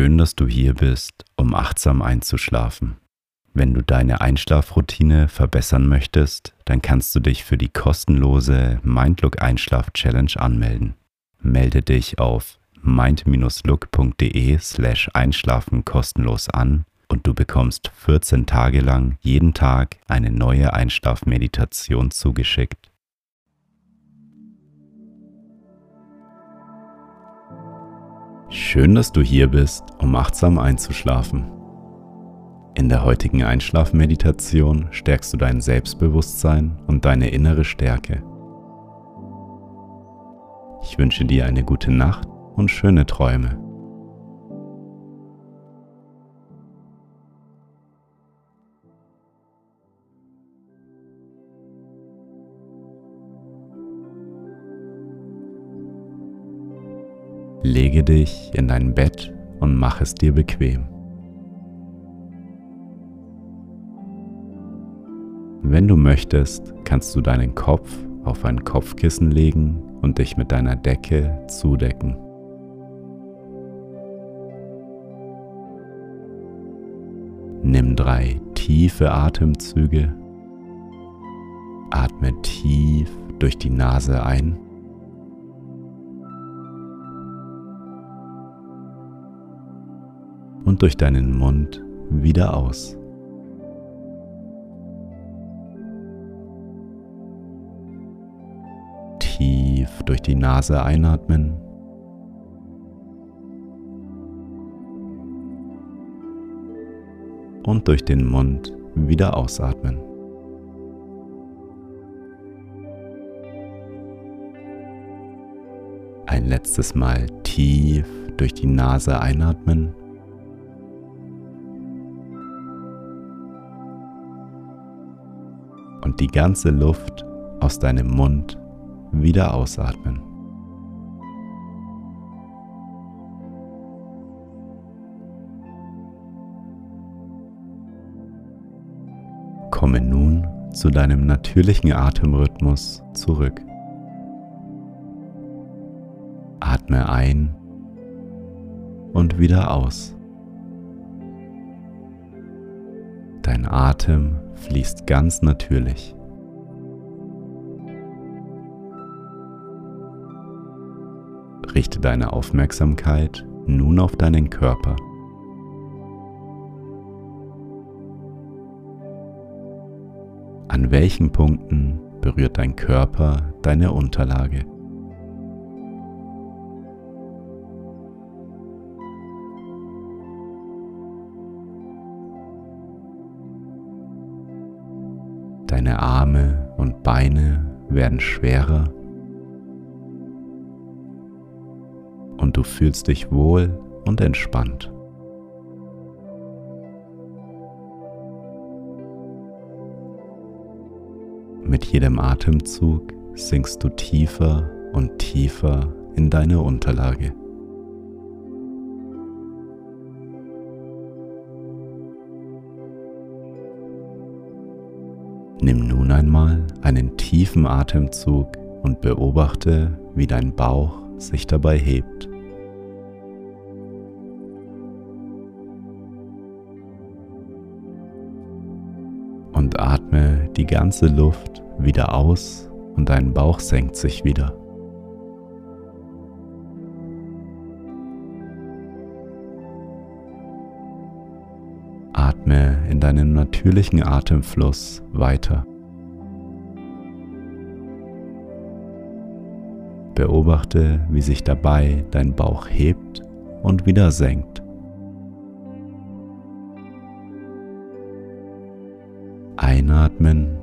Schön, dass du hier bist, um achtsam einzuschlafen. Wenn du deine Einschlafroutine verbessern möchtest, dann kannst du dich für die kostenlose Mindlook Einschlaf Challenge anmelden. Melde dich auf mind-look.de slash einschlafen kostenlos an und du bekommst 14 Tage lang jeden Tag eine neue Einschlafmeditation zugeschickt. Schön, dass du hier bist, um achtsam einzuschlafen. In der heutigen Einschlafmeditation stärkst du dein Selbstbewusstsein und deine innere Stärke. Ich wünsche dir eine gute Nacht und schöne Träume. Lege dich in dein Bett und mach es dir bequem. Wenn du möchtest, kannst du deinen Kopf auf ein Kopfkissen legen und dich mit deiner Decke zudecken. Nimm drei tiefe Atemzüge. Atme tief durch die Nase ein. Und durch deinen Mund wieder aus. Tief durch die Nase einatmen. Und durch den Mund wieder ausatmen. Ein letztes Mal tief durch die Nase einatmen. Und die ganze Luft aus deinem Mund wieder ausatmen. Komme nun zu deinem natürlichen Atemrhythmus zurück. Atme ein und wieder aus. Dein Atem fließt ganz natürlich. Richte deine Aufmerksamkeit nun auf deinen Körper. An welchen Punkten berührt dein Körper deine Unterlage? Beine werden schwerer und du fühlst dich wohl und entspannt. Mit jedem Atemzug sinkst du tiefer und tiefer in deine Unterlage. Nun einmal einen tiefen Atemzug und beobachte, wie dein Bauch sich dabei hebt. Und atme die ganze Luft wieder aus und dein Bauch senkt sich wieder. Atme in deinem natürlichen Atemfluss weiter. Beobachte, wie sich dabei dein Bauch hebt und wieder senkt. Einatmen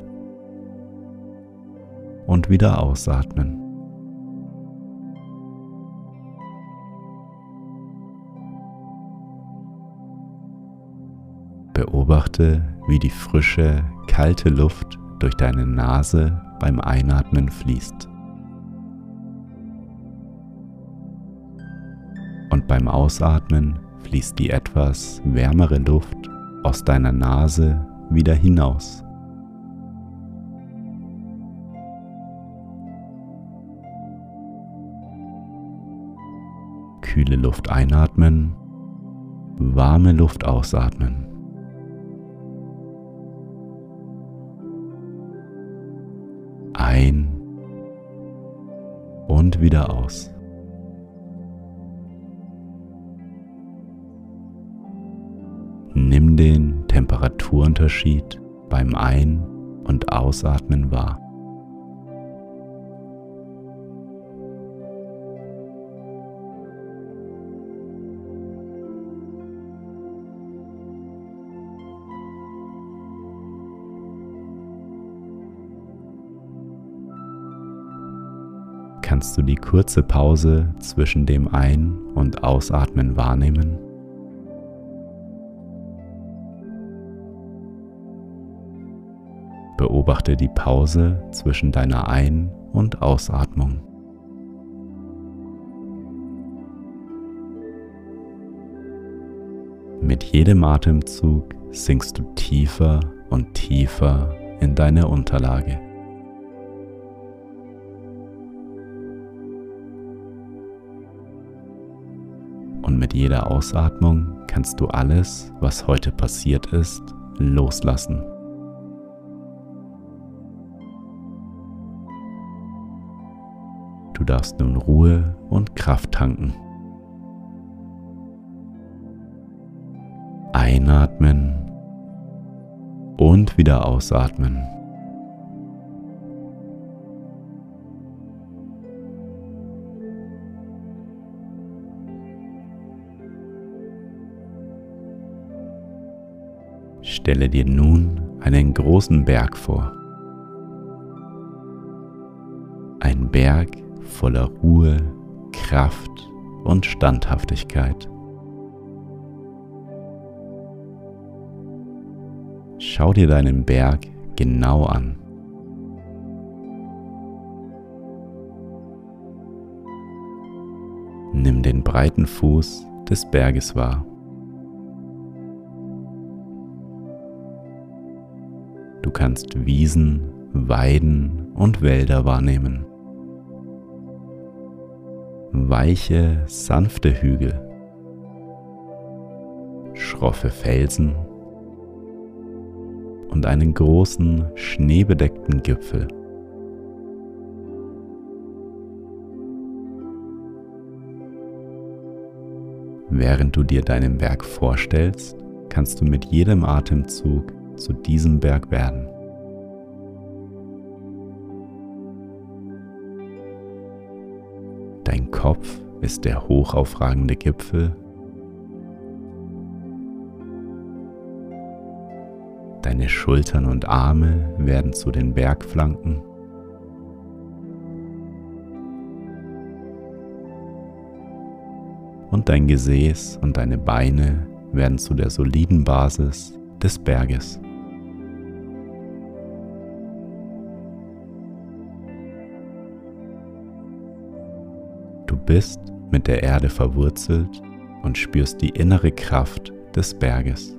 und wieder ausatmen. Beobachte, wie die frische, kalte Luft durch deine Nase beim Einatmen fließt. Beim Ausatmen fließt die etwas wärmere Luft aus deiner Nase wieder hinaus. Kühle Luft einatmen warme Luft ausatmen. Ein und wieder aus. Temperaturunterschied beim Ein- und Ausatmen wahr. Kannst du die kurze Pause zwischen dem Ein- und Ausatmen wahrnehmen? Beobachte die Pause zwischen deiner Ein- und Ausatmung. Mit jedem Atemzug sinkst du tiefer und tiefer in deine Unterlage. Und mit jeder Ausatmung kannst du alles, was heute passiert ist, loslassen. Darfst nun Ruhe und Kraft tanken. Einatmen und wieder ausatmen. Stelle dir nun einen großen Berg vor. Ein Berg voller Ruhe, Kraft und Standhaftigkeit. Schau dir deinen Berg genau an. Nimm den breiten Fuß des Berges wahr. Du kannst Wiesen, Weiden und Wälder wahrnehmen weiche, sanfte Hügel, schroffe Felsen und einen großen, schneebedeckten Gipfel. Während du dir deinen Berg vorstellst, kannst du mit jedem Atemzug zu diesem Berg werden. Dein Kopf ist der hochaufragende Gipfel. Deine Schultern und Arme werden zu den Bergflanken. Und dein Gesäß und deine Beine werden zu der soliden Basis des Berges. Bist mit der Erde verwurzelt und spürst die innere Kraft des Berges.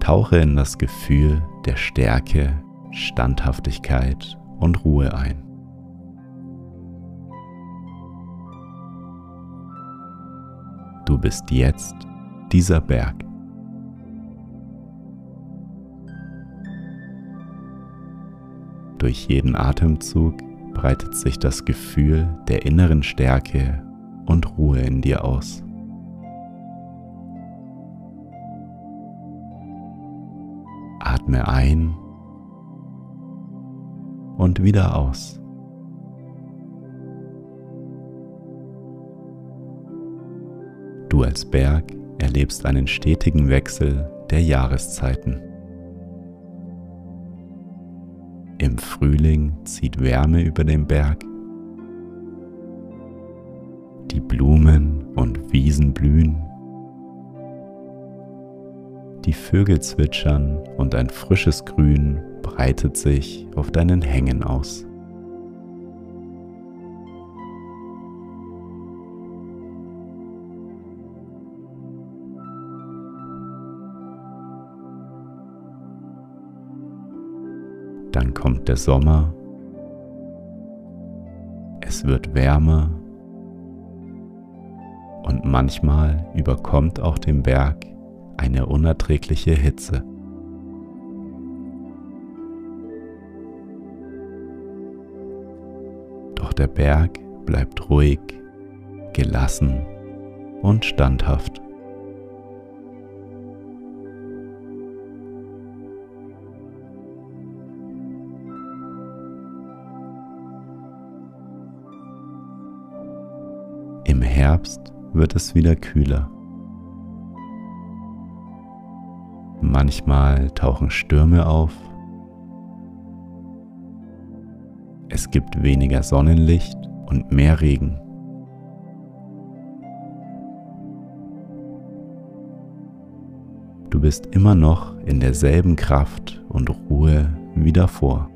Tauche in das Gefühl der Stärke, Standhaftigkeit und Ruhe ein. Du bist jetzt dieser Berg. Durch jeden Atemzug breitet sich das Gefühl der inneren Stärke und Ruhe in dir aus. Atme ein und wieder aus. Du als Berg erlebst einen stetigen Wechsel der Jahreszeiten. Im Frühling zieht Wärme über den Berg. Die Blumen und Wiesen blühen. Die Vögel zwitschern und ein frisches Grün breitet sich auf deinen Hängen aus. Dann kommt der Sommer. Es wird wärmer und manchmal überkommt auch den Berg eine unerträgliche Hitze. Doch der Berg bleibt ruhig, gelassen und standhaft. Herbst wird es wieder kühler. Manchmal tauchen Stürme auf. Es gibt weniger Sonnenlicht und mehr Regen. Du bist immer noch in derselben Kraft und Ruhe wie davor.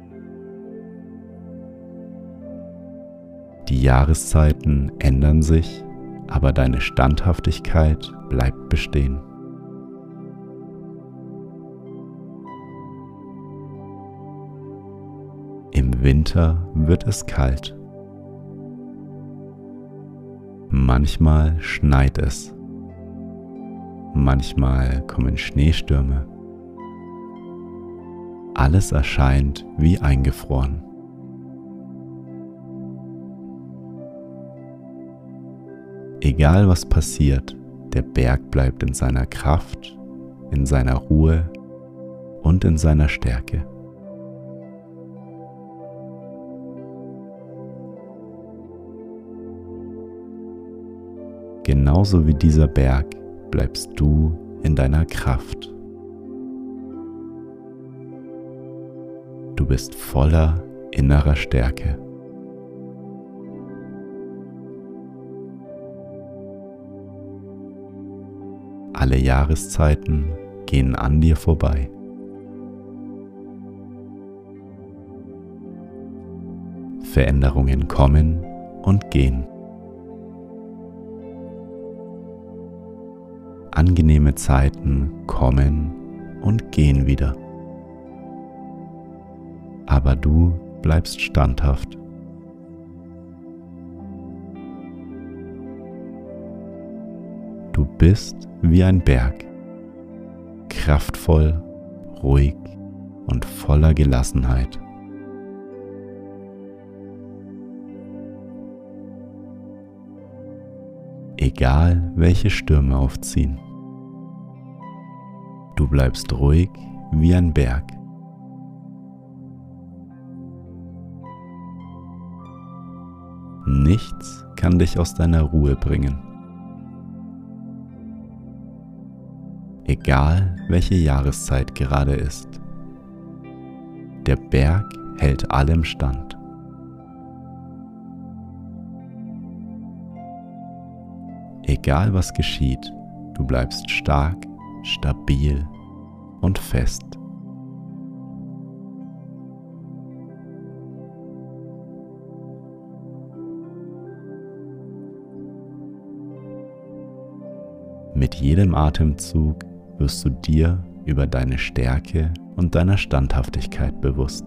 Die Jahreszeiten ändern sich, aber deine Standhaftigkeit bleibt bestehen. Im Winter wird es kalt. Manchmal schneit es. Manchmal kommen Schneestürme. Alles erscheint wie eingefroren. Egal was passiert, der Berg bleibt in seiner Kraft, in seiner Ruhe und in seiner Stärke. Genauso wie dieser Berg bleibst du in deiner Kraft. Du bist voller innerer Stärke. Alle Jahreszeiten gehen an dir vorbei. Veränderungen kommen und gehen. Angenehme Zeiten kommen und gehen wieder. Aber du bleibst standhaft. Du bist wie ein Berg, kraftvoll, ruhig und voller Gelassenheit. Egal welche Stürme aufziehen. Du bleibst ruhig wie ein Berg. Nichts kann dich aus deiner Ruhe bringen. Egal welche Jahreszeit gerade ist. Der Berg hält allem stand. Egal was geschieht, du bleibst stark stabil und fest. Mit jedem Atemzug wirst du dir über deine Stärke und deiner Standhaftigkeit bewusst.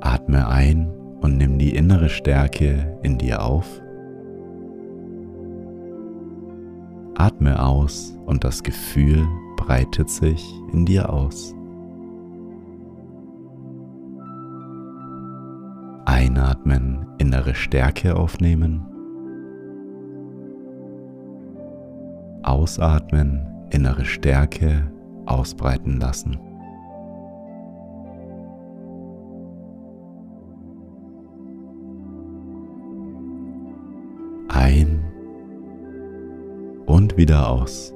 Atme ein und nimm die innere Stärke in dir auf. Atme aus und das Gefühl breitet sich in dir aus. Einatmen, innere Stärke aufnehmen. Ausatmen, innere Stärke ausbreiten lassen. ein und wieder aus.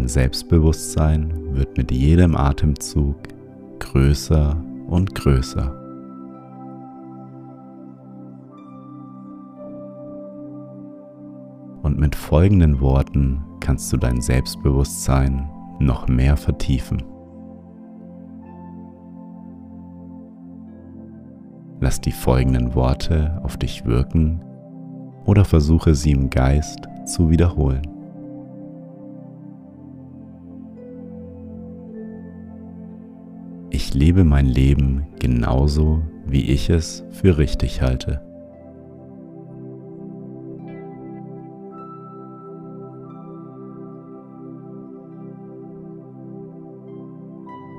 Dein Selbstbewusstsein wird mit jedem Atemzug größer und größer. Und mit folgenden Worten kannst du dein Selbstbewusstsein noch mehr vertiefen. Lass die folgenden Worte auf dich wirken oder versuche sie im Geist zu wiederholen. Ich lebe mein Leben genauso, wie ich es für richtig halte.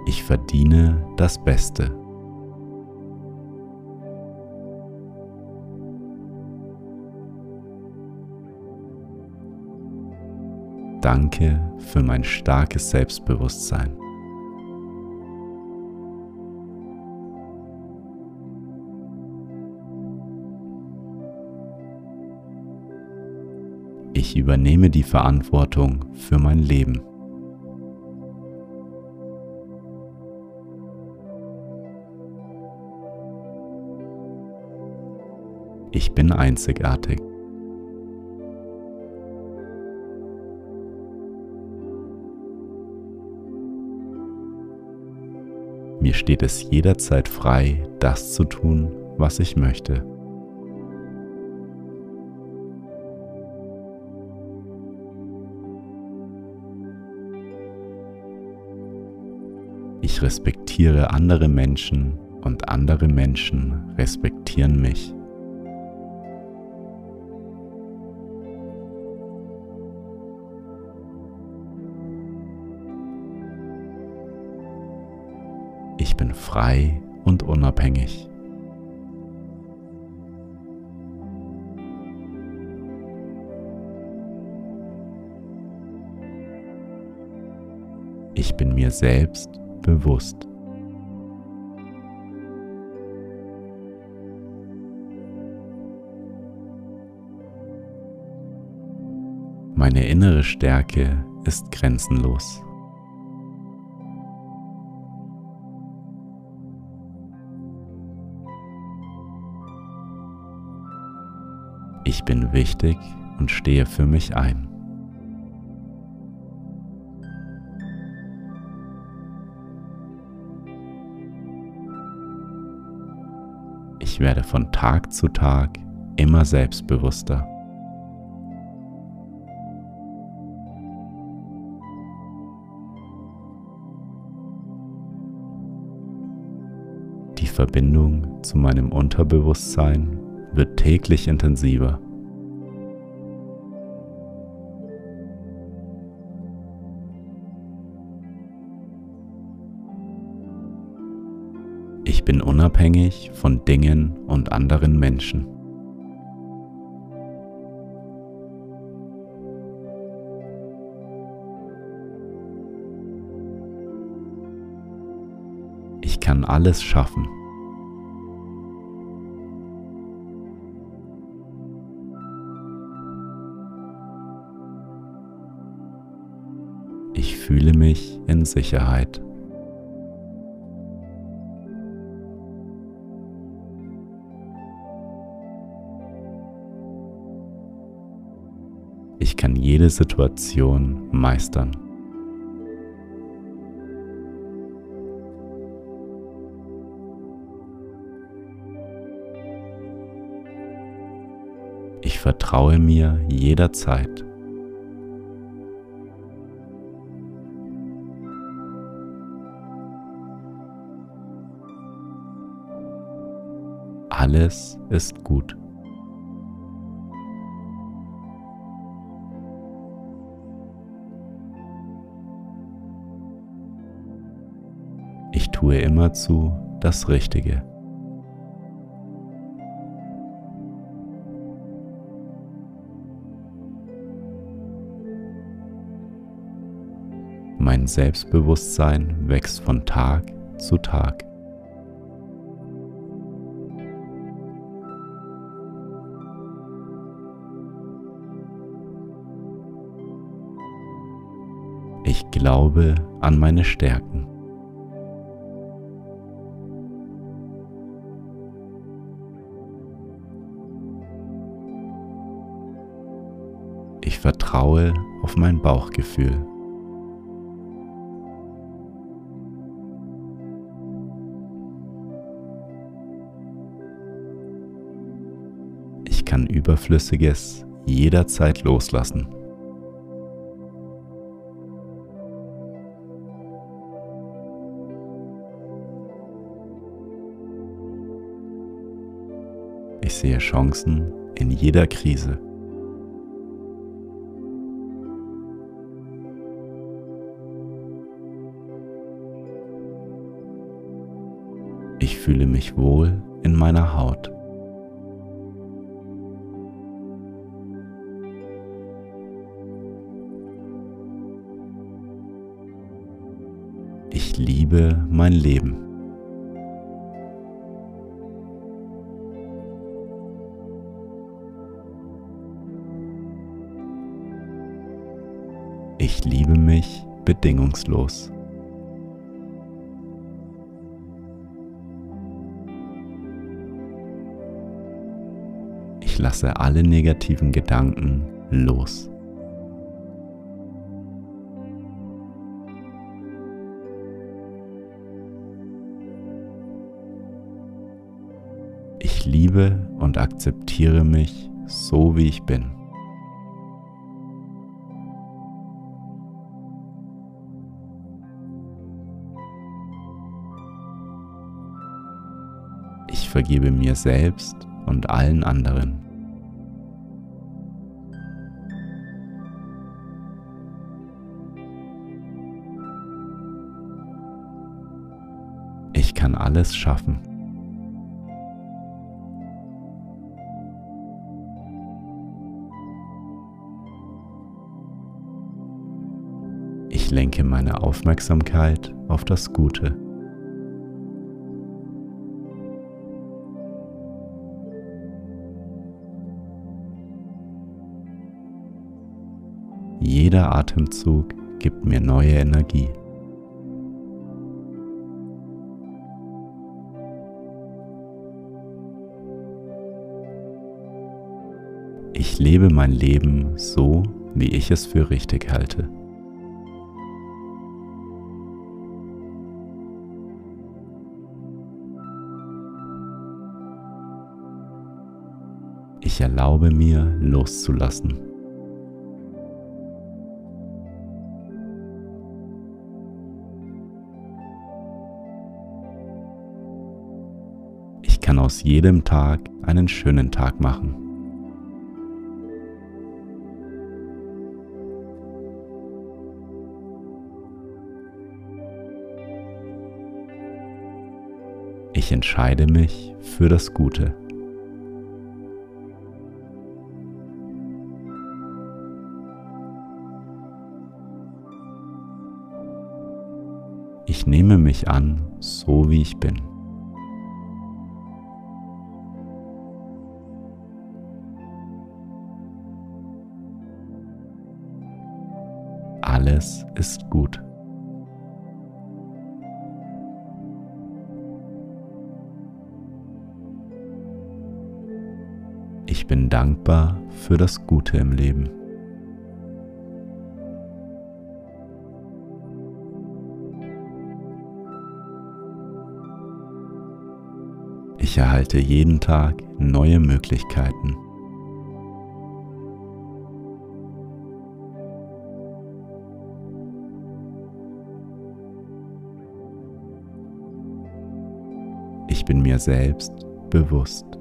Ich verdiene das Beste. Danke für mein starkes Selbstbewusstsein. Ich übernehme die Verantwortung für mein Leben. Ich bin einzigartig. Mir steht es jederzeit frei, das zu tun, was ich möchte. Ich respektiere andere Menschen und andere Menschen respektieren mich. Ich bin frei und unabhängig. Ich bin mir selbst bewusst. Meine innere Stärke ist grenzenlos. Ich bin wichtig und stehe für mich ein. Ich werde von Tag zu Tag immer selbstbewusster. Die Verbindung zu meinem Unterbewusstsein wird täglich intensiver. Ich bin unabhängig von Dingen und anderen Menschen. Ich kann alles schaffen. Ich fühle mich in Sicherheit. Ich kann jede Situation meistern. Ich vertraue mir jederzeit. Alles ist gut. Tue immerzu das Richtige. Mein Selbstbewusstsein wächst von Tag zu Tag. Ich glaube an meine Stärken. Vertraue auf mein Bauchgefühl. Ich kann über Überflüssiges jederzeit loslassen. Ich sehe Chancen in jeder Krise. Mich wohl in meiner Haut. Ich liebe mein Leben. Ich liebe mich bedingungslos. Lasse alle negativen Gedanken los. Ich liebe und akzeptiere mich so, wie ich bin. Ich vergebe mir selbst und allen anderen. Alles schaffen. Ich lenke meine Aufmerksamkeit auf das Gute. Jeder Atemzug gibt mir neue Energie. Lebe mein Leben so, wie ich es für richtig halte. Ich erlaube mir loszulassen. Ich kann aus jedem Tag einen schönen Tag machen. Ich entscheide mich für das Gute. Ich nehme mich an, so wie ich bin. Alles ist gut. Bin dankbar für das Gute im Leben. Ich erhalte jeden Tag neue Möglichkeiten. Ich bin mir selbst bewusst.